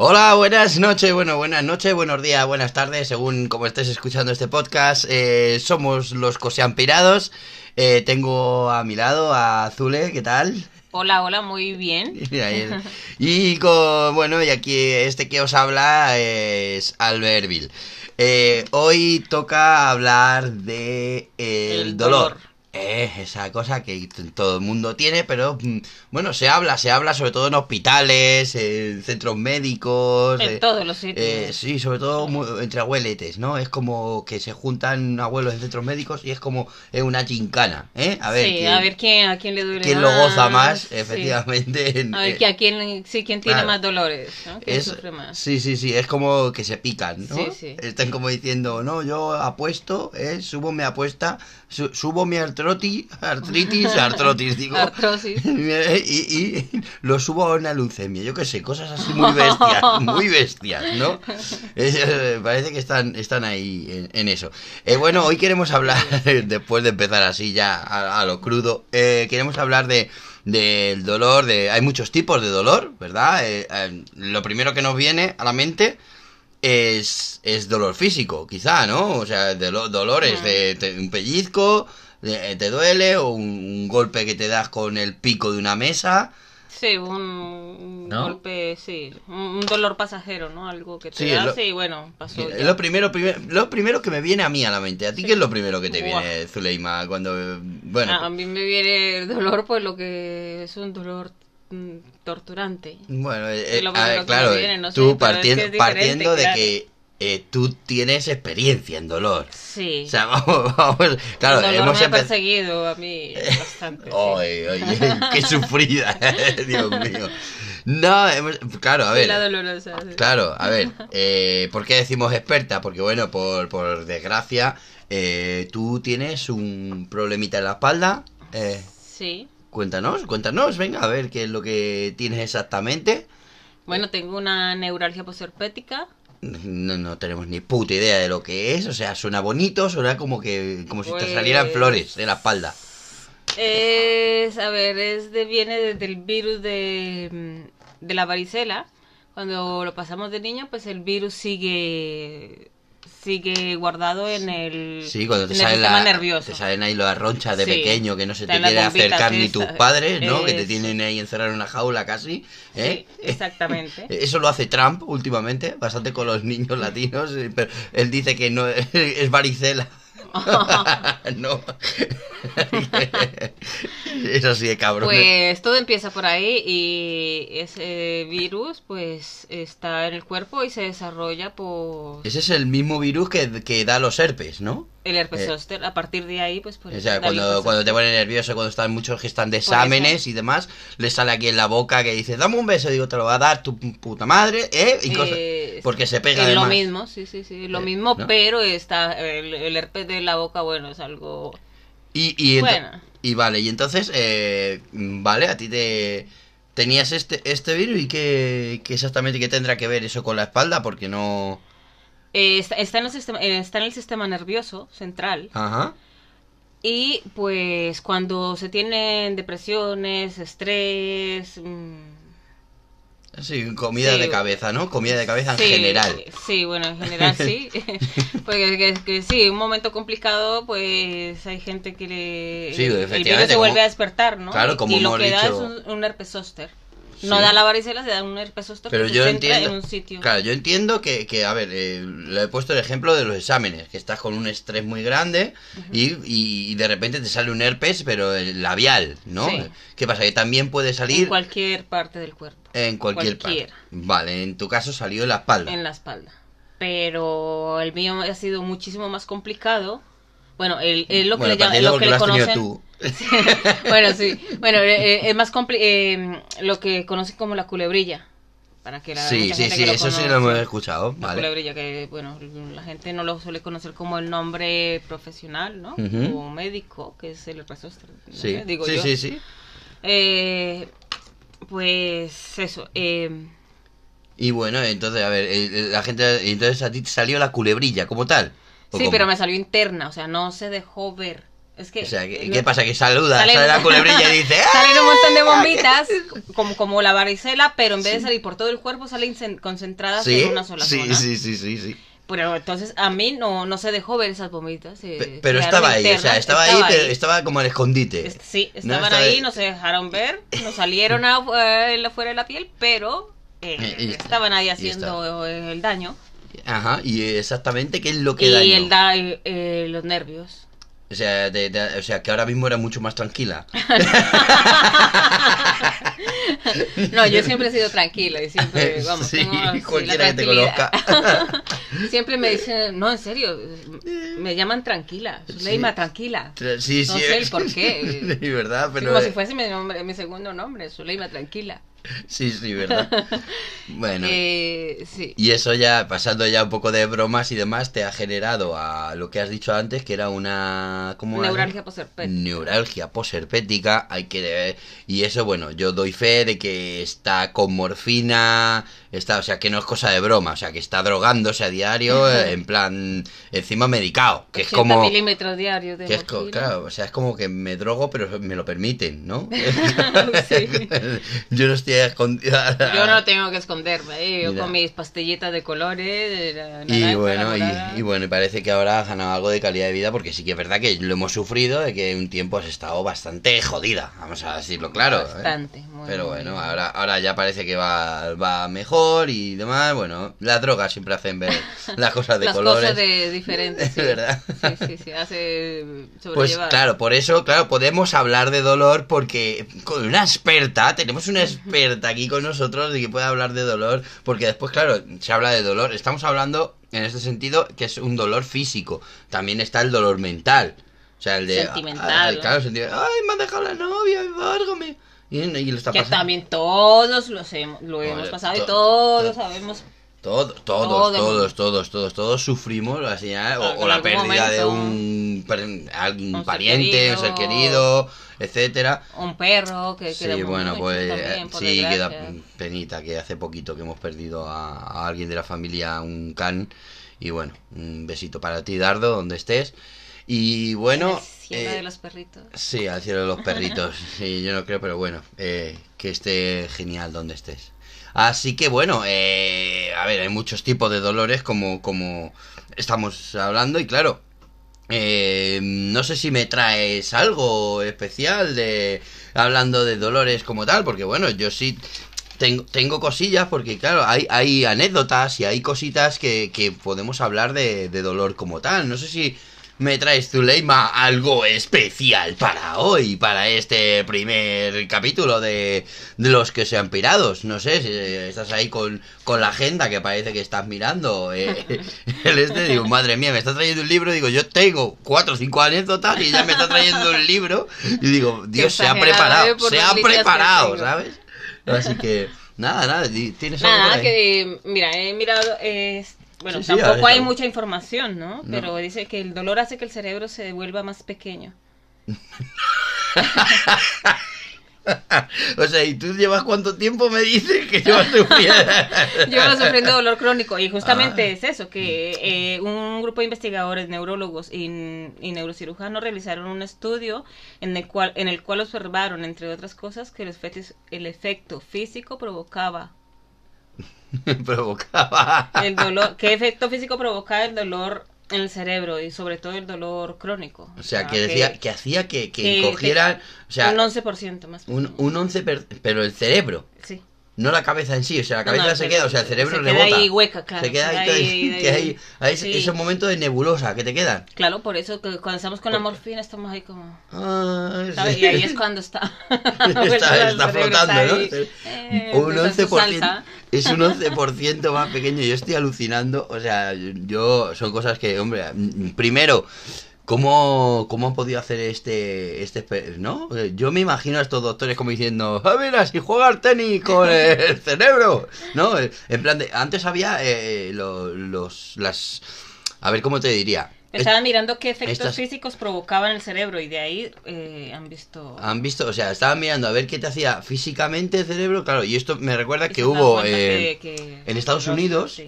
Hola, buenas noches, bueno, buenas noches, buenos días, buenas tardes, según como estés escuchando este podcast. Eh, somos los Coseampirados. Eh, tengo a mi lado a Azule, ¿qué tal? Hola, hola, muy bien. y con, bueno, y aquí este que os habla es Albertville. Eh, hoy toca hablar de el, dolor. Es esa cosa que todo el mundo tiene, pero mm, bueno, se habla, se habla sobre todo en hospitales, en centros médicos. En todos los sitios. Eh, sí, sobre todo entre abueletes, ¿no? Es como que se juntan abuelos en centros médicos y es como una gincana, ¿eh? A ver, sí, a ver quién, a quién le duele Quién lo goza más, efectivamente. a ver, a quién, sí, quién tiene más dolores, ¿no? ¿Quién sufre más? Sí, sí, sí, es como que se pican, ¿no? Sí, sí. Están como diciendo, no, yo apuesto, ¿eh? Subo mi apuesta, subo mi artrotis artritis, artrotis, digo. Y, lo subo a una leucemia, yo qué sé, cosas así muy bestias, muy bestias, ¿no? Eh, parece que están, están ahí en, eso. Eh, bueno, hoy queremos hablar, después de empezar así ya a, lo crudo, eh, queremos hablar de del dolor, de hay muchos tipos de dolor, ¿verdad? lo primero que nos viene a la mente es, es dolor físico, quizá, ¿no? O sea, de dolores de un pellizco, te duele o un, golpe que te das con el pico de una mesa. Sí, un, golpe, sí, un dolor pasajero, ¿no? Algo que te hace y bueno, pasó. lo primero, lo primero que me viene a mí a la mente. ¿A ti qué es lo primero que te viene, Zuleima, cuando bueno? A, mí me viene el dolor, pues lo que es un dolor mm, torturante. Bueno, eh, claro, tú partiendo, partiendo de que eh, tú tienes experiencia en dolor. Sí. O sea, vamos, vamos claro, el dolor hemos me ha perseguido a mí bastante. Qué sufrida, Dios mío. No, hemos, claro, a ver. La dolorosa. Claro, a ver, eh, ¿por qué decimos experta? Porque bueno, por, por desgracia, eh, tú tienes un problemita en la espalda. Eh, sí. Cuéntanos, cuéntanos, venga, a ver qué es lo que tienes exactamente. Bueno, tengo una neuralgia posherpética no, no tenemos ni puta idea de lo que es, o sea, suena bonito, suena como que como si te salieran pues flores de la espalda. Es, a ver, es de, viene del virus de, de la varicela. Cuando lo pasamos de niño, pues el virus sigue sigue guardado en el, sí, cuando te salen sistema nervioso. Te salen ahí las ronchas de pequeño que no se te quieren acercar ni tus padres, ¿no? Que te tienen ahí encerrado en una jaula casi. ¿eh? Sí, exactamente. Eso lo hace Trump últimamente, bastante con los niños latinos, eh, pero él dice que no es varicela. no. Eso sí, cabrón. Pues todo empieza por ahí y ese virus pues está en el cuerpo y se desarrolla por... Ese es el mismo virus que, que da los herpes, ¿no? El herpes zóster, a partir de ahí, pues... o sea, cuando, cuando te pones nervioso, cuando están muchos que están de exámenes y demás, le sale aquí en la boca que dice, dame un beso, digo, te lo va a dar tu puta madre, ¿eh? Y cosas, eh, porque se pega Es lo mismo, sí, sí, sí, lo eh, mismo, pero está el, herpes de la boca, bueno, es algo... Y, y, y vale, y entonces, eh, vale, a ti te... ¿Tenías este, este virus y qué, qué exactamente qué tendrá que ver eso con la espalda? Porque no... Eh, está, en el sistema, eh, está en el sistema nervioso central. Ajá. Y pues cuando se tienen depresiones, estrés... Mm, sí, comida de cabeza, ¿no? Comida de cabeza en general. Sí, bueno, en general sí. Porque que, sí, un momento complicado, pues hay gente que le... Sí, efectivamente. El se vuelve a despertar, ¿no? Claro, como y lo que da es un, un herpes zóster. No da la varicela, se da un herpes zóster Pero yo entiendo, en un sitio. Claro, yo entiendo que, que a ver, eh, le he puesto el ejemplo de los exámenes, que estás con un estrés muy grande y, y, de repente te sale un herpes, pero labial, ¿no? ¿Qué pasa? Que también puede salir... En cualquier parte del cuerpo. En cualquier parte. Vale, en tu caso salió en la espalda. En la espalda. Pero el mío ha sido muchísimo más complicado. Bueno, el, lo que le, lo que le conocen... Tú. bueno, sí. Bueno, eh, eh, es más eh, lo que conocen como la culebrilla. Para que la sí, sí, sí, eso sí lo hemos escuchado. La culebrilla, que bueno, la gente no lo suele conocer como el nombre profesional, ¿no? Como médico, que es el herpes Sí, digo sí, sí, sí. pues eso. y bueno, entonces, a ver, la gente, entonces a ti te salió la culebrilla como tal. Sí, pero me salió interna, o sea, no se dejó ver Es que, o sea, ¿qué, pasa? Que saluda, sale, la culebrilla y dice Salen un montón de bombitas, como, como la varicela, pero en vez de salir por todo el cuerpo, salen concentradas en una sola sí, zona. Sí, sí, sí, sí. Pero entonces a mí no, no se dejó ver esas bombitas. Eh, pero estaba ahí, o sea, estaba, ahí, pero estaba como en escondite. Sí, estaban ahí, no se dejaron ver, no salieron afuera de la piel, pero eh, estaban ahí haciendo el daño. Ajá, y exactamente qué es lo que y el da, eh, los nervios. O sea, o sea, que ahora mismo era mucho más tranquila. no, yo siempre he sido tranquila y siempre, vamos, sí, cualquiera que te conozca. siempre me dicen, no, en serio, me llaman tranquila, Zuleima, tranquila. Sí, sí. No sé el por qué. Sí, verdad, pero... Como si fuese mi, nombre, mi segundo nombre, Zuleima, tranquila. Sí, sí, ¿verdad? Bueno. Eh, sí. Y eso ya, pasando ya un poco de bromas y demás, te ha generado a lo que has dicho antes, que era una... ¿cómo Neuralgia posherpética. Neuralgia posherpética, hay que... Y eso, bueno, yo doy fe de que está con morfina, está, o sea, que no es cosa de broma, o sea, que está drogándose a diario, en plan, encima medicado, que es como... milímetros diarios de que es Claro, o sea, es como que me drogo, pero me lo permiten, ¿no? yo no estoy escondida. Yo no tengo que esconderme, ¿eh? yo con mis pastillitas de colores. y bueno, y, bueno, y parece que ahora has ganado algo de calidad de vida, porque sí que es verdad que lo hemos sufrido, de que un tiempo has estado bastante jodida, vamos a decirlo claro. ¿eh? Bastante, Pero bueno, ahora, ahora ya parece que va, va mejor y demás. Bueno, las drogas siempre hacen ver las cosas de colores. Las cosas de diferentes, sí. ¿verdad? Sí, sí, sí, hace Pues claro, por eso, claro, podemos hablar de dolor porque con una experta, tenemos una experta aquí con nosotros de que puede hablar de dolor, porque después, claro, se habla de dolor. Estamos hablando en este sentido que es un dolor físico. También está el dolor mental. O sea, el de. Sentimental. claro, sentimental. Ay, me ha dejado la novia, várgame. Y, y lo está que también todos lo hemos pasado y todos sabemos todos, todos, todos, todos, todos, todos sufrimos así, ¿eh? o, la pérdida de un, alguien pariente, un ser querido, etcétera. Un perro que Sí, bueno, pues sí, queda penita que hace poquito que hemos perdido a, alguien de la familia, un can. Y bueno, un besito para ti, Dardo, donde estés. Y bueno. Cielo de eh, los perritos. Sí, al cielo de los perritos. sí, yo no creo, pero bueno, eh, que esté genial donde estés. Así que bueno, eh, a ver, hay muchos tipos de dolores como, como estamos hablando y claro, eh, no sé si me traes algo especial de hablando de dolores como tal, porque bueno, yo sí tengo, tengo cosillas, porque claro, hay, hay anécdotas y hay cositas que, que podemos hablar de, de dolor como tal. No sé si me traes, Zuleima, algo especial para hoy, para este primer capítulo de, de los que sean pirados. No sé, si estás ahí con, con la agenda que parece que estás mirando. Eh, el este, digo, madre mía, me está trayendo un libro. Digo, yo tengo cuatro o cinco anécdotas y ya me está trayendo un libro. Y digo, Dios, se ha preparado, se ha preparado, ¿sabes? Así que, nada, nada, tienes algo. Nada, que, mira, he mirado. Eh, bueno, tampoco hay mucha información, ¿no? Pero dice que el dolor hace que el cerebro se vuelva más pequeño. o sea, ¿y tú llevas cuánto tiempo me dices que sufriendo? Llevo sufriendo dolor crónico y justamente ah. es eso, que eh, un grupo de investigadores, neurólogos y, neurocirujanos realizaron un estudio en el cual, en el cual observaron, entre otras cosas, que el efecto físico provocaba provocaba. El dolor, ¿Qué efecto físico provocaba el dolor en el cerebro y sobre todo el dolor crónico? O sea, que decía que, hacía que, que, cogieran, o sea, un 11% más. Un, un 11, pero el cerebro. Sí no la cabeza en sí, o sea, la cabeza se queda, o sea, el cerebro se rebota. Queda ahí hueca, claro. Se queda ahí, que hay, hay esos momentos de nebulosa que te quedan. Claro, por eso que cuando estamos con la morfina estamos ahí como... Ah, sí. Y ahí es cuando está... está, está flotando, ¿no? Eh, un 11%, es un 11% más pequeño, yo estoy alucinando, o sea, yo, son cosas que, hombre, primero... ¿Cómo, ¿Cómo han podido hacer este, este, no? Yo me imagino a estos doctores como diciendo, a ver, así jugar tenis con el cerebro, ¿no? En plan de, antes había eh, los, las, a ver, ¿cómo te diría? Estaban mirando qué efectos físicos provocaban el cerebro y de ahí eh, han visto... Han visto, o sea, estaban mirando a ver qué te hacía físicamente el cerebro, claro, y esto me recuerda que hubo eh, en Estados Unidos...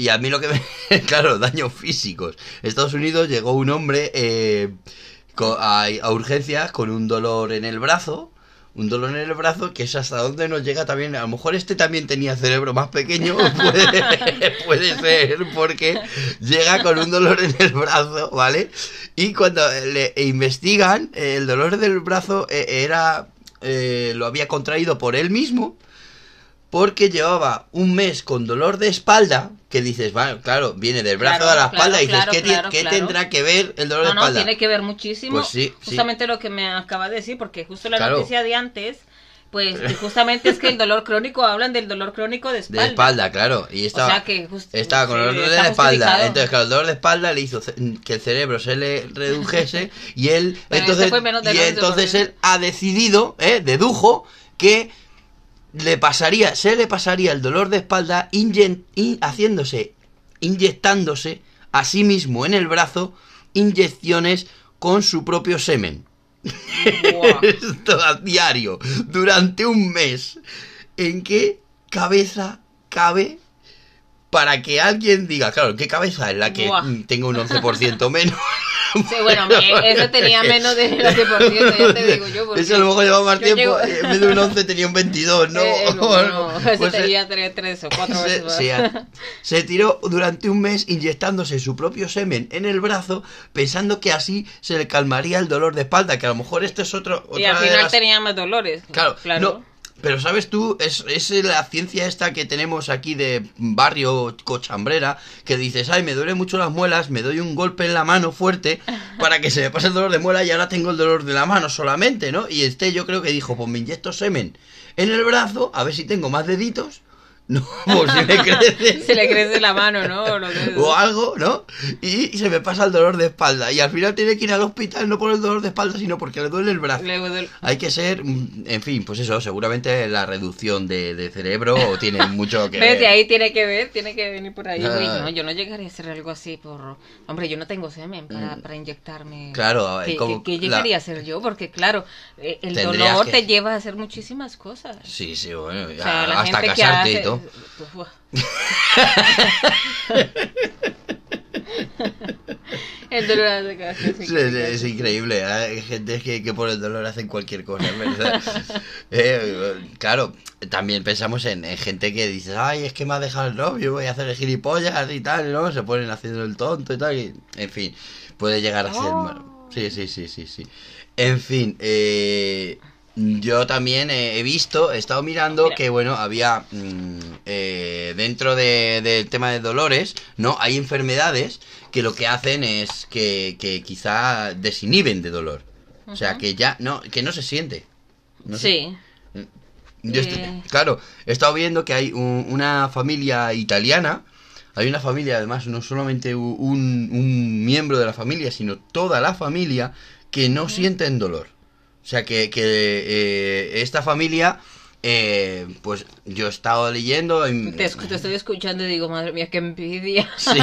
Y a mí lo que me... claro, daños físicos. Estados Unidos llegó un hombre... Eh, a, urgencias con un dolor en el brazo un dolor en el brazo que es hasta donde nos llega también. A lo mejor este también tenía cerebro más pequeño, puede, ser, porque llega con un dolor en el brazo, ¿vale? Y cuando le investigan, el dolor del brazo eh, era. Eh, lo había contraído por él mismo porque llevaba un mes con dolor de espalda, que dices, bueno, claro, viene del brazo a la espalda y dices, ¿qué, tendrá que ver el dolor de espalda? No, tiene que ver muchísimo. Pues sí, justamente lo que me acaba de decir, porque justo la noticia de antes, pues justamente es que el dolor crónico, hablan del dolor crónico de espalda. De espalda, claro. Y estaba, estaba con el dolor de espalda. Entonces, claro, el dolor de espalda le hizo que el cerebro se le redujese y él, entonces, y entonces él ha decidido, eh, dedujo, que le pasaría, se le pasaría el dolor de espalda haciéndose, inyectándose a sí mismo en el brazo inyecciones con su propio semen. Esto a diario, durante un mes. ¿En qué cabeza cabe para que alguien diga, claro, ¿qué cabeza es la que tenga un 11% menos? Sí, bueno, ese tenía menos de 11%, ya te digo yo. Ese a lo mejor llevaba más tiempo, en vez de un 11 tenía un 22, ¿no? Eh, no, no, ese pues tenía 3 o 4 veces sí, Se tiró durante un mes inyectándose su propio semen en el brazo, pensando que así se le calmaría el dolor de espalda, que a lo mejor este es otro... Y al final tenía más dolores. Claro, claro. Pero sabes tú, es, es, la ciencia esta que tenemos aquí de barrio cochambrera, que dices, ay, me duele mucho las muelas, me doy un golpe en la mano fuerte para que se me pase el dolor de muela y ahora tengo el dolor de la mano solamente, ¿no? Y este yo creo que dijo, pues me inyecto semen en el brazo, a ver si tengo más deditos no, pues se le crece. se le crece la mano, ¿no? O algo, ¿no? Y, se me pasa el dolor de espalda. Y al final tiene que ir al hospital no por el dolor de espalda, sino porque le duele el brazo. Hay que ser, mm, en fin, pues eso, seguramente la reducción de, cerebro tiene mucho que ver. ahí tiene que ver, tiene que venir por ahí. no, yo no llegaría a hacer algo así por... Hombre, yo no tengo semen para, mm. para inyectarme. Claro, ¿Qué, como ¿qué, llegaría a hacer yo? Porque claro, eh, el dolor te lleva a hacer muchísimas cosas. Sí, sí, bueno, hasta casarte y todo. El dolor hace es, es, increíble. ¿eh? Hay gente que, por el dolor hacen cualquier cosa, ¿verdad? Eh, claro, también pensamos en, gente que dice, ay, es que me ha dejado el novio, voy a hacer el gilipollas y tal, ¿no? Se ponen haciendo el tonto y tal. en fin, puede llegar a ser... Oh. Sí, sí, sí, sí, sí. En fin, eh, yo también he visto, he estado mirando que, bueno, había mm, eh, dentro del tema de dolores, ¿no? Hay enfermedades que lo que hacen es que, quizá desinhiben de dolor. O sea, que ya no, que no se siente. sí. Eh. claro, he estado viendo que hay una familia italiana, hay una familia, además, no solamente un, un miembro de la familia, sino toda la familia que no sienten dolor. O sea que, que eh, esta familia eh, pues yo he estado leyendo. Te, estoy escuchando y digo, madre mía, qué envidia. Sí,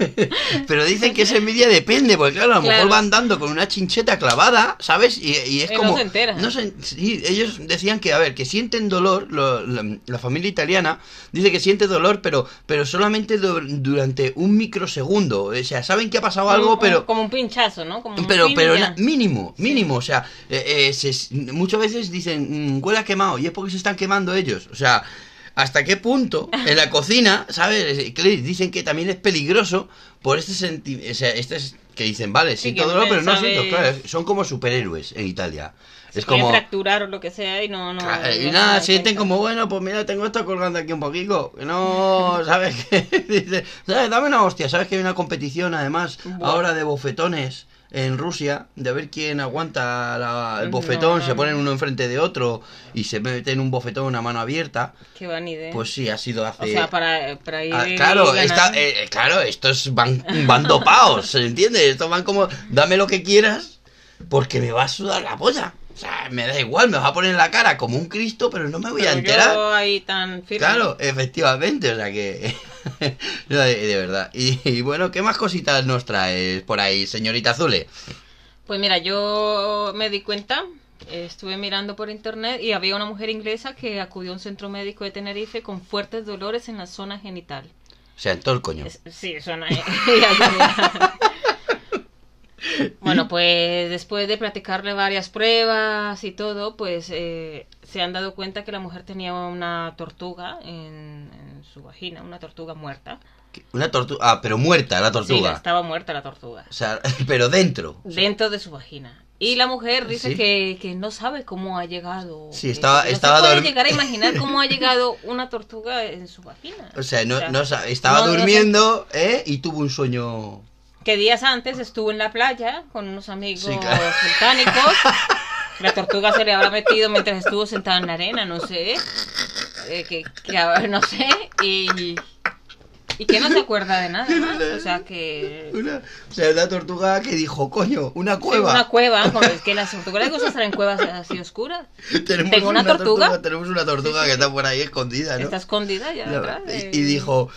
pero dicen que esa envidia depende, porque claro, a lo mejor van dando con una chincheta clavada, ¿sabes? Y, es como. No se entera. No sí, ellos decían que, a ver, que sienten dolor, la, familia italiana dice que siente dolor, pero, pero solamente durante un microsegundo. O sea, saben que ha pasado algo, pero. Como un pinchazo, ¿no? Como pero, pero mínimo, mínimo. O sea, eh, eh, muchas veces dicen, mm, huele quemado. Y porque se están quemando ellos. O sea, ¿hasta qué punto en la cocina, ¿sabes? Dicen que también es peligroso por este sentimiento. Sea, este es que dicen, vale, siento dolor, pero no siento. Claro, son como superhéroes en Italia. es como fracturar o lo que sea y no no, y nada sienten como bueno pues mira tengo esto colgando aquí un poquito no sabes qué dice sabes dame una hostia sabes que hay una competición además ahora de bofetones en Rusia de ver quién aguanta el bofetón, se ponen uno enfrente de otro y se meten un bofetón a mano abierta. Qué van idea. Pues sí, ha sido hace... O sea, para, para ir... Ah, claro, eh, claro, estos van, van dopados, ¿se entiende? Estos van como, dame lo que quieras porque me va a sudar la polla. O sea, me da igual, me va a poner la cara como un Cristo, pero no me voy a enterar. ahí tan Claro, efectivamente, o sea que... de, verdad. Y, bueno, ¿qué más cositas nos traes por ahí, señorita Zule? Pues mira, yo me di cuenta, estuve mirando por internet y había una mujer inglesa que acudió a un centro médico de Tenerife con fuertes dolores en la zona genital. O sea, en todo el coño. sí, zona... Bueno, pues después de practicarle varias pruebas y todo, pues eh, se han dado cuenta que la mujer tenía una tortuga en, su vagina, una tortuga muerta. Una tortuga, ah, pero muerta la tortuga. Sí, estaba muerta la tortuga. O sea, pero dentro. Dentro de su vagina. Y la mujer dice que, que, no sabe cómo ha llegado. Sí, estaba, no estaba se puede llegar a imaginar cómo ha llegado una tortuga en su vagina. O sea, no, no estaba durmiendo ¿eh? y tuvo un sueño. Que días antes estuvo en la playa con unos amigos volcánicos. La tortuga se le habrá metido mientras estuvo sentada en la arena, no sé. Eh, que, que, no sé. Y, y que no se acuerda de nada O sea que. Una, o sea, una tortuga que dijo, coño, una cueva. una cueva. es que las tortugas les gusta estar en cuevas así oscuras. Tengo una, tortuga? Tenemos una tortuga que está por ahí escondida, ¿no? Está escondida ya. Detrás, y, dijo,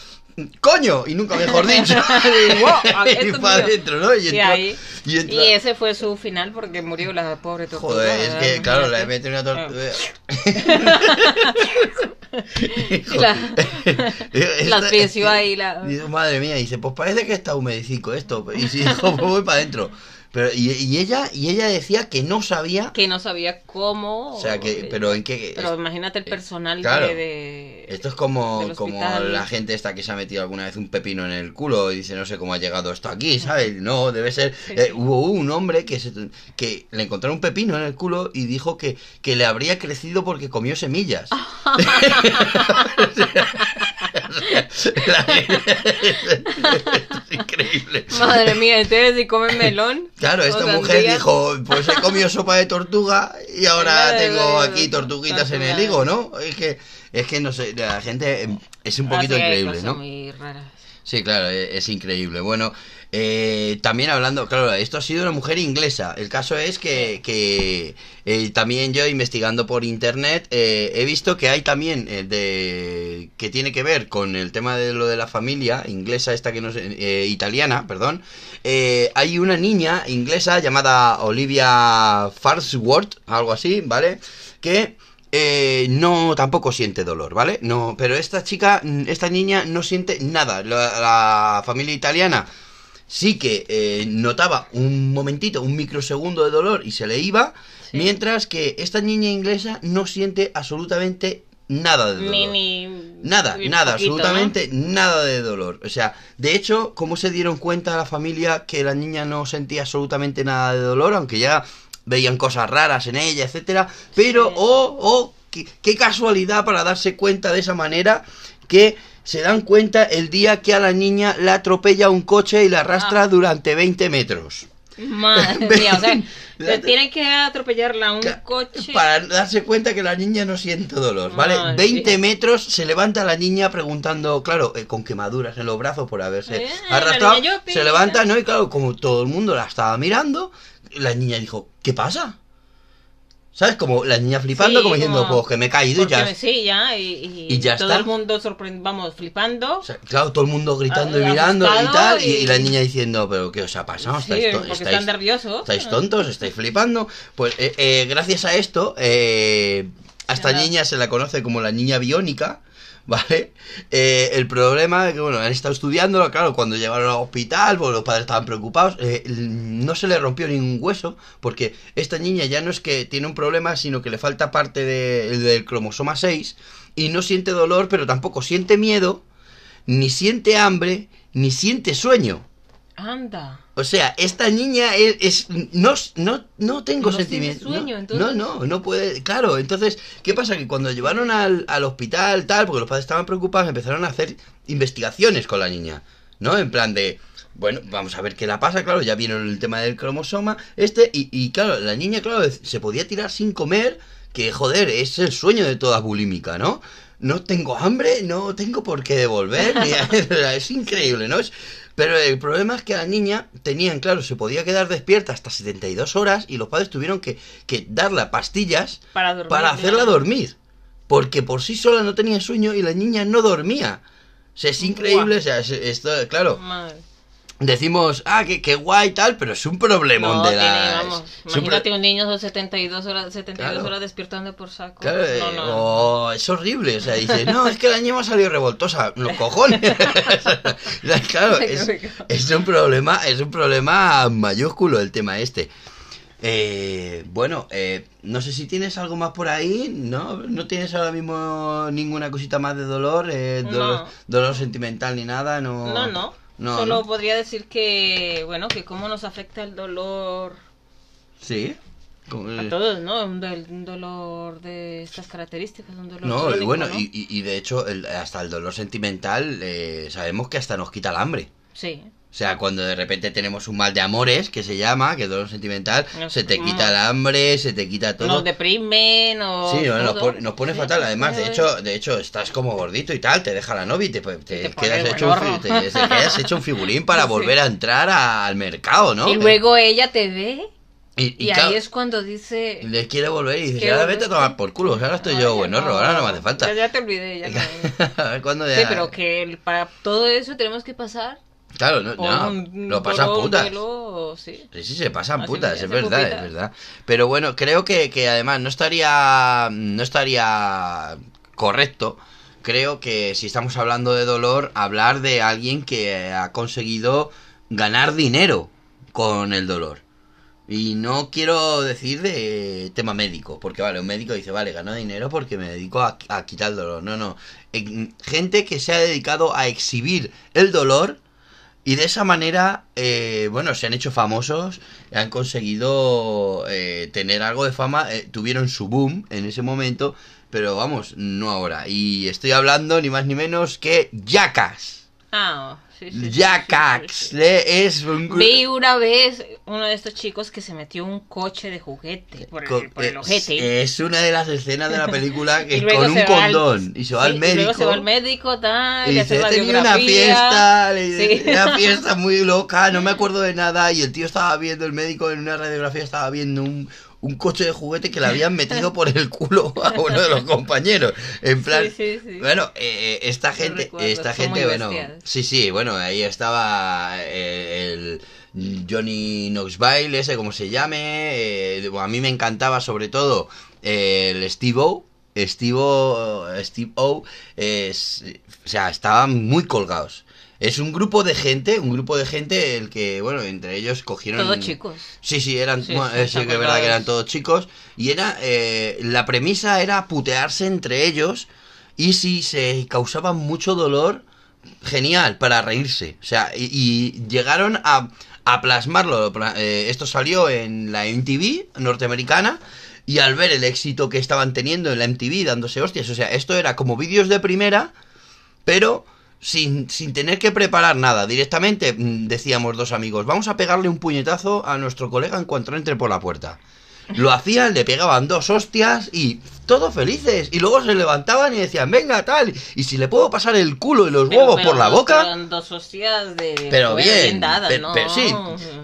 ¡Coño! Y nunca mejor dicho. y, para adentro, ¿no? Y, y, ese fue su final porque murió la pobre tortuga. Joder, es que, claro, le metido una tortuga. la, la ahí. La... Madre mía, dice, pues parece que está humedecico esto. Y si dijo, pues voy para adentro. Pero, y, ella y ella decía que no sabía que no sabía cómo o sea que pero en qué pero imagínate el personal de, esto es como como la gente esta que se ha metido alguna vez un pepino en el culo y dice no sé cómo ha llegado esto aquí sabes no debe ser eh, hubo un hombre que se, que le encontraron un pepino en el culo y dijo que que le habría crecido porque comió semillas es increíble madre mía entonces si comen melón Claro, esta mujer dijo, pues he comido sopa de tortuga y ahora tengo aquí tortuguitas en el higo, ¿no? Es que, es que no sé, la gente es un poquito increíble, ¿no? Muy raras. Sí, claro, e, es, increíble. Bueno, eh, también hablando, claro, esto ha sido una mujer inglesa. El caso es que, que eh, también yo investigando por internet eh, he visto que hay también de que tiene que ver con el tema de lo de la familia inglesa esta que no sé, italiana, perdón. hay una niña inglesa llamada Olivia Farnsworth, algo así, ¿vale? Que eh, no tampoco siente dolor, ¿vale? No, pero esta chica, esta niña no siente nada. La, familia italiana sí que eh, notaba un momentito, un microsegundo de dolor y se le iba, mientras que esta niña inglesa no siente absolutamente nada de dolor. nada, nada, absolutamente nada de dolor. O sea, de hecho, ¿cómo se dieron cuenta la familia que la niña no sentía absolutamente nada de dolor? Aunque ya veían cosas raras en ella, etcétera, pero oh, oh, qué, casualidad para darse cuenta de esa manera que se dan cuenta el día que a la niña la atropella un coche y la arrastra ah. durante 20 metros. Madre mía, o sea, tienen que atropellarla un coche. Para darse cuenta que la niña no siente dolor, ¿vale? 20 metros se levanta la niña preguntando, claro, eh, con quemaduras en los brazos por haberse eh, arrastrado. Se levanta, ¿no? Y claro, como todo el mundo la estaba mirando, la niña dijo, ¿qué pasa? ¿Sabes? Como la niña flipando, como diciendo, pues que me he caído y ya. sí, ya, y, ya todo el mundo sorprendido, vamos, flipando. claro, todo el mundo gritando y mirando y tal, y... la niña diciendo, pero ¿qué os ha pasado? ¿Estáis, están nerviosos. ¿Estáis tontos? ¿Estáis flipando? Pues eh, eh, gracias a esto, eh, a esta niña se la conoce como la niña biónica ¿vale? Eh, el problema es que, bueno, han estado estudiándolo, claro, cuando llegaron al hospital, pues los padres estaban preocupados, eh, no se le rompió ningún hueso, porque esta niña ya no es que tiene un problema, sino que le falta parte del cromosoma 6, y no siente dolor, pero tampoco siente miedo, ni siente hambre, ni siente sueño. Anda. O sea, esta niña es, no, no, no tengo sentimiento. no, no, no, puede. Claro, entonces, ¿qué pasa? Que cuando llevaron al, al hospital, tal, porque los padres estaban preocupados, empezaron a hacer investigaciones con la niña. ¿No? En plan de. Bueno, vamos a ver qué la pasa, claro, ya vieron el tema del cromosoma, este, y, y claro, la niña, claro, se podía tirar sin comer, que joder, es el sueño de toda bulímica, ¿no? No tengo hambre, no tengo por qué devolver, es increíble, ¿no? Es, pero el problema es que la niña tenían, claro, se podía quedar despierta hasta 72 horas y los padres tuvieron que, que darle pastillas para, para hacerla dormir. Porque por sí sola no tenía sueño y la niña no dormía. O sea, es increíble, o sea, esto, claro. Decimos, ah, que, que guay tal, pero es un problemón de la... Imagínate un, niño de 72 horas, 72 horas despiertando por saco. Claro, no, no, oh, es horrible, o sea, dice, no, es que la ha salido revoltosa, los cojones. claro, es, es, un problema, es un problema mayúsculo el tema este. Eh, bueno, eh, no sé si tienes algo más por ahí, ¿no? ¿No tienes ahora mismo ninguna cosita más de dolor? Eh, dolor, dolor sentimental ni nada, ¿no? No, no. Solo podría decir que, bueno, que cómo nos afecta el dolor. Sí. A todos, ¿no? Un, dolor de estas características, un dolor No, y bueno, Y, y, de hecho, hasta el dolor sentimental, eh, sabemos que hasta nos quita el hambre. Sí. O sea, cuando de repente tenemos un mal de amores, que se llama, que es dolor sentimental, se te quita el hambre, se te quita todo. Nos deprimen o... Sí, nos, pone, fatal. Además, de hecho, de hecho, estás como gordito y tal, te deja la novia y te, quedas, hecho un, te, quedas hecho un figurín para volver a entrar al mercado, ¿no? Y luego ella te ve y, ahí es cuando dice. Le quiere volver y dice: Ahora vete a tomar por culo. Ahora estoy yo bueno, ahora no me hace falta. Ya, te olvidé. Ya a ver cuándo ya. Sí, pero que para todo eso tenemos que pasar Claro, no, no lo pasan putas. sí. sí, se pasan putas, es verdad, es verdad. Pero bueno, creo que, que además no estaría no estaría correcto. Creo que si estamos hablando de dolor, hablar de alguien que ha conseguido ganar dinero con el dolor. Y no quiero decir de tema médico, porque vale, un médico dice, vale, gano dinero porque me dedico a, a quitar el dolor. No, no. gente que se ha dedicado a exhibir el dolor y de esa manera, eh, bueno, se han hecho famosos, han conseguido eh, tener algo de fama, eh, tuvieron su boom en ese momento, pero vamos, no ahora. Y estoy hablando ni más ni menos que Jackass. Ah, es Vi una vez uno de estos chicos que se metió un coche de juguete por el, ojete. Es una de las escenas de la película que con un condón y se va al médico. Y luego se va al médico, tal, y, dice, tenía una fiesta, una fiesta muy loca, no me acuerdo de nada y el tío estaba viendo, el médico en una radiografía estaba viendo un, un coche de juguete que le habían metido por el culo a uno de los compañeros. En plan, bueno, eh, esta gente, esta gente, bueno, sí, sí, bueno, ahí estaba eh, el Johnny Knoxville, ese como se llame, eh, a mí me encantaba sobre todo el Steve O. Steve O, Steve o o sea, estaban muy colgados. Es un grupo de gente, un grupo de gente el que, bueno, entre ellos cogieron... Todos chicos. Sí, sí, eran, sí, que es verdad que eran todos chicos. Y era, eh, la premisa era putearse entre ellos y si se causaba mucho dolor, genial, para reírse. O sea, y, llegaron a, a plasmarlo. Eh, esto salió en la MTV norteamericana. Y al ver el éxito que estaban teniendo en la MTV dándose hostias, o sea, esto era como vídeos de primera, pero sin, sin tener que preparar nada. Directamente mm, decíamos dos amigos, vamos a pegarle un puñetazo a nuestro colega en cuanto entre por la puerta. Lo hacían, le pegaban dos hostias y todos felices. Y luego se levantaban y decían, venga, tal. Y si le puedo pasar el culo y los huevos por la boca. dos hostias de. Pero bien. pero, sí.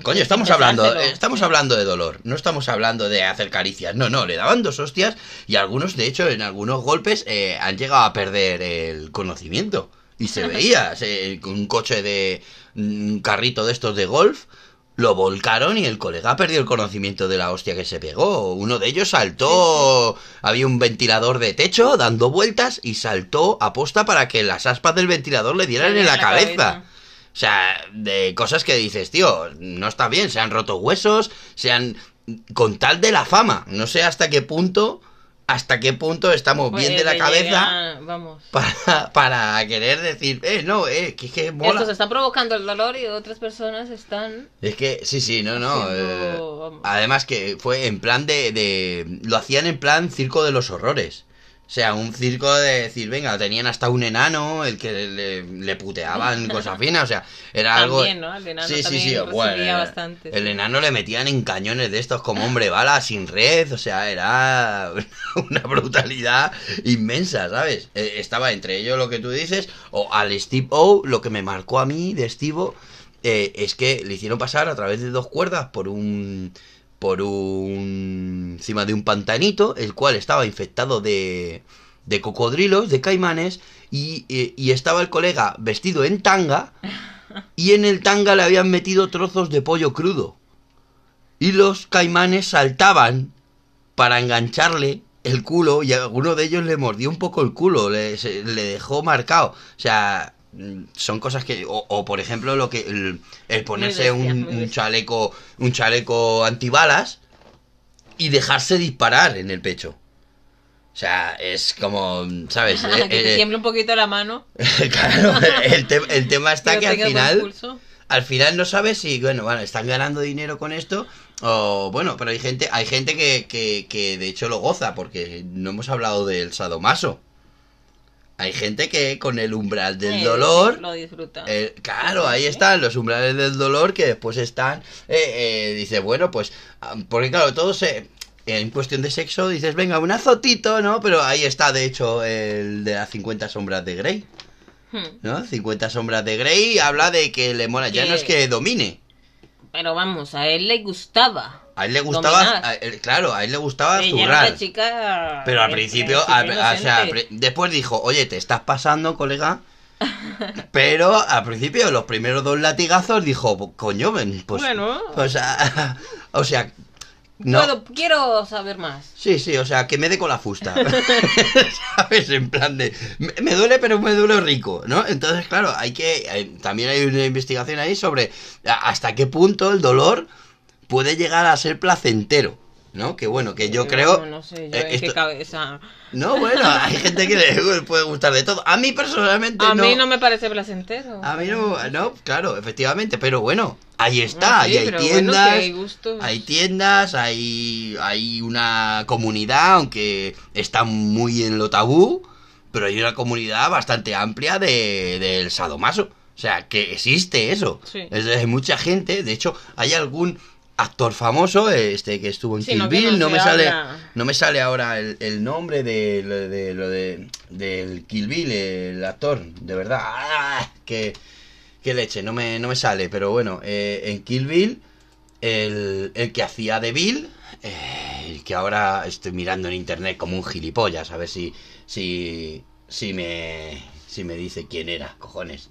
Coño, estamos hablando, estamos hablando de dolor. No estamos hablando de hacer caricias. No, no, le daban dos hostias. Y algunos, de hecho, en algunos golpes eh, han llegado a perder el conocimiento. Y se veía, con un coche de. un carrito de estos de golf, lo volcaron y el colega perdió el conocimiento de la hostia que se pegó. Uno de ellos saltó, había un ventilador de techo dando vueltas y saltó a posta para que las aspas del ventilador le dieran en la, cabeza. O sea, de cosas que dices, tío, no está bien, se han roto huesos, se han... con tal de la fama, no sé hasta qué punto hasta qué punto estamos bien de la cabeza vamos. Para, para, querer decir, eh, no, eh, que es que mola. Esto se está provocando el dolor y otras personas están... Es que, sí, sí, no, no. Eh, además que fue en plan de, de... Lo hacían en plan circo de los horrores. O sea, un circo de decir, venga, tenían hasta un enano, el que le, puteaban cosas finas, o sea, era algo... ¿no? El enano sí, sí, sí, bueno, bastante, el enano le metían en cañones de estos como hombre bala, sin red, o sea, era una brutalidad inmensa, ¿sabes? Eh, estaba entre ellos lo que tú dices, o al Steve O, lo que me marcó a mí de Steve eh, es que le hicieron pasar a través de dos cuerdas por un por un encima de un pantanito, el cual estaba infectado de, de cocodrilos, de caimanes, y, y, estaba el colega vestido en tanga y en el tanga le habían metido trozos de pollo crudo. Y los caimanes saltaban para engancharle el culo y alguno de ellos le mordió un poco el culo, le, le dejó marcado. O sea, son cosas que o, por ejemplo lo que el, ponerse un, chaleco un chaleco antibalas y dejarse disparar en el pecho. O sea es como sabes que te eh, tiemble un poquito la mano. Claro el, el, tema está que al final al final no sabes si bueno bueno están ganando dinero con esto o bueno, pero hay gente, hay gente que, que, de hecho lo goza, porque no hemos hablado del sadomaso. Hay gente que con el umbral del dolor. Lo disfruta. Eh, claro, ahí están los umbrales del dolor que después están. Eh, eh, dice, bueno, pues. Ah, porque claro, todo se. En cuestión de sexo dices, venga, un azotito, ¿no? Pero ahí está, de hecho, el de las 50 sombras de Grey. Hmm. ¿No? 50 sombras de Grey habla de que le mola. Ya no es que domine pero vamos, a él le gustaba. A él le gustaba, claro, a él le gustaba zurrar. pero al principio, o sea, después dijo, oye, te estás pasando, colega. Pero al principio, los primeros dos latigazos dijo, coño, ven, pues. Bueno. O sea, o sea no. quiero saber más. Sí, sí, o sea, que me dé con la fusta. ¿Sabes? En plan de. Me, duele, pero me duele rico, ¿no? Entonces, claro, hay que. también hay una investigación ahí sobre hasta qué punto el dolor puede llegar a ser placentero. ¿no? Que bueno, que yo creo... No, sé, yo en qué cabeza... No, bueno, hay gente que le puede gustar de todo. A mí personalmente A mí no me parece placentero. A mí no, no, claro, efectivamente, pero bueno, ahí está, hay tiendas, hay, hay, tiendas, hay, hay una comunidad, aunque está muy en lo tabú, pero hay una comunidad bastante amplia de, del sadomaso. O sea, que existe eso. Es de mucha gente. De hecho, hay algún actor famoso, este que estuvo en Kill Bill, no, me sale no me sale ahora el, nombre de, lo de del Kill Bill, el actor, de verdad, ¡ah! que, leche, no me, no me sale, pero bueno, eh, en Kill Bill, el, el, que hacía de Bill, eh, el que ahora estoy mirando en internet como un gilipollas, a ver si, si, si me, si me dice quién era, cojones.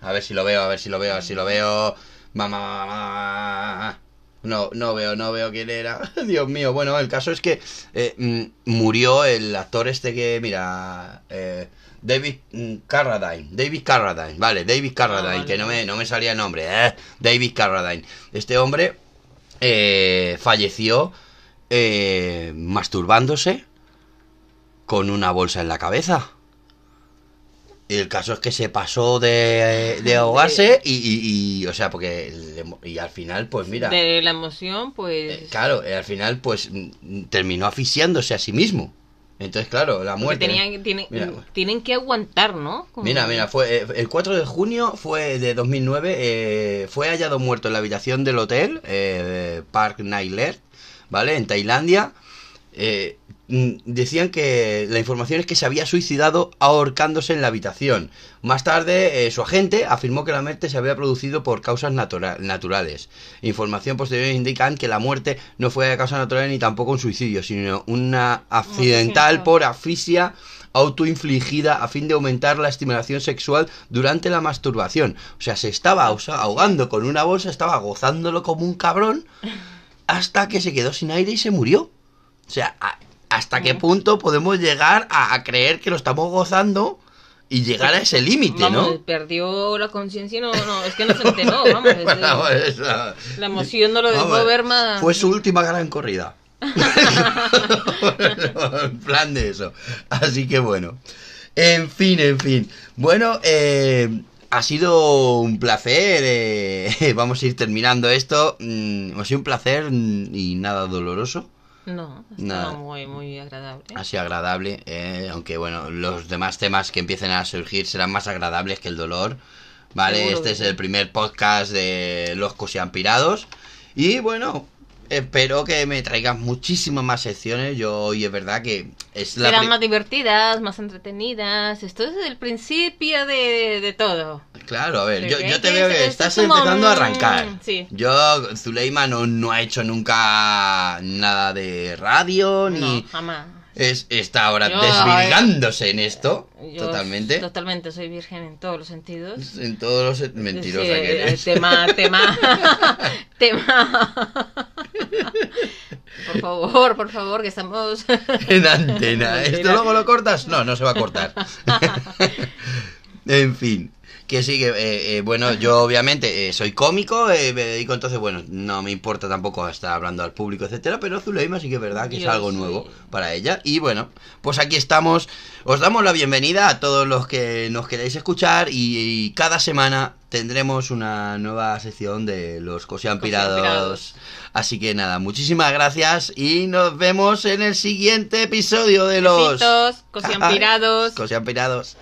A ver si lo veo, a ver si lo veo, a ver si lo veo. Mamá. No, no veo, no veo quién era. Dios mío. Bueno, el caso es que eh, mm, murió el actor este que, mira, eh, David mm, Carradine. David Carradine, vale, David Carradine, ah, que no me, no me salía el nombre. Eh, David Carradine. Este hombre falleció masturbándose con una bolsa en la cabeza. El caso es que se pasó de, de ahogarse y, y, o sea, porque y al final, pues mira. De la emoción, pues. Eh, claro, al final, pues terminó asfixiándose a sí mismo. Entonces, claro, la muerte. Tenían, tienen, que aguantar, ¿no? Mira, mira, fue eh, el 4 de junio fue de 2009, eh, fue hallado muerto en la habitación del hotel eh, Park Nailer, ¿vale? En Tailandia. Eh, Mm, decían que la información es que se había suicidado ahorcándose en la habitación. Más tarde, eh, su agente afirmó que la muerte se había producido por causas naturales. Información posterior indican que la muerte no fue de causa natural ni tampoco un suicidio, sino una accidental por asfixia autoinfligida a fin de aumentar la estimulación sexual durante la masturbación. O sea, se estaba ahogando con una bolsa, estaba gozándolo como un cabrón, hasta que se quedó sin aire y se murió. O sea, hasta qué punto podemos llegar a, creer que lo estamos gozando y llegar a ese límite, ¿no? Perdió la conciencia y no, no, es que no se enteró, vamos. Pues, la emoción no lo dejó ver más. Fue su última gran corrida. en plan de eso. Así que bueno. En fin, en fin. Bueno, eh, ha sido un placer. Eh, vamos a ir terminando esto. Mm, ha sido un placer y nada doloroso. No, está muy, muy agradable. Así agradable, eh, aunque bueno, los demás temas que empiecen a surgir serán más agradables que el dolor. Vale, este es el primer podcast de Los Cosiampirados. Y bueno, espero que me traigan muchísimas más secciones. Yo hoy es verdad que es la Serán más divertidas, más entretenidas. Esto es el principio de, todo. Claro, a ver, yo, te veo que estás empezando a arrancar. Yo, Zuleima no, no ha hecho nunca nada de radio ni... jamás. es, está ahora desvirgándose en esto. totalmente. Totalmente, soy virgen en todos los sentidos. En todos los mentirosa que eres. Tema, tema, tema. Por favor, por favor, que estamos en antena. ¿Esto luego lo cortas? No, no se va a cortar. en fin que sí, que eh, eh, bueno, yo obviamente eh, soy cómico, me dedico entonces, bueno, no me importa tampoco estar hablando al público, etcétera, pero Zuleima sí que es verdad que es algo nuevo para ella. Y bueno, pues aquí estamos, os damos la bienvenida a todos los que nos queráis escuchar y, cada semana tendremos una nueva sección de los cosiampirados. Así que nada, muchísimas gracias y nos vemos en el siguiente episodio de los... Cosiampirados. Cosiampirados.